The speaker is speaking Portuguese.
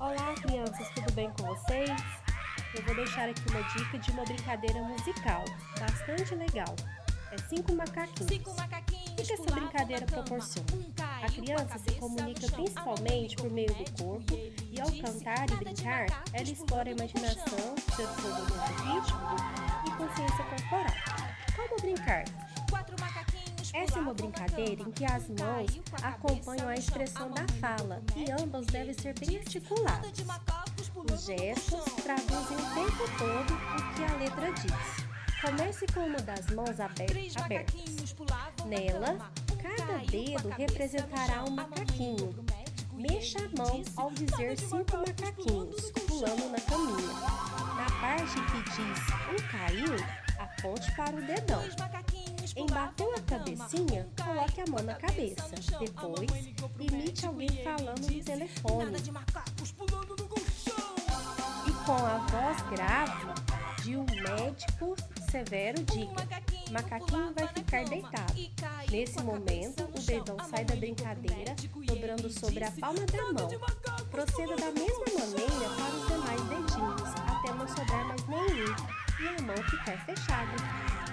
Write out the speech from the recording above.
Olá, crianças, tudo bem com vocês? Eu vou deixar aqui uma dica de uma brincadeira musical, bastante legal. É cinco macaquinhos. Cinco macaquinhos O que essa brincadeira proporciona? Um A criança com se comunica chão. principalmente por meio do corpo e ao cantar e brincar, ela explora a imaginação, desenvolvimento ritmo e consciência corporal. Como brincar? Quatro macaquinhos Essa é uma brincadeira em que as mãos a acompanham a expressão da A fala e devem ser bem disse, articuladas. "Banda de macacos pulando Os gestos chão." traduzem o tempo todo o que a letra diz. Comece com uma das mãos abertas. Nela, cada dedo representará um macaquinho. Mexa a mão ao dizer "Banda de cinco macaquinhos pulando na caminha. Na parte que diz um caiu, aponte para o dedão. Embateu a cabecinha, coloque a mão na cabeça Depois, imite alguém falando no telefone. E com a voz grave de um médico severo, diga: macaquinho vai ficar deitado. Nesse momento, o dedão sai da brincadeira, dobrando sobre a palma da "Nada mão. Proceda da mesma colchão." maneira para os demais dedinhos, mão ficar fechada.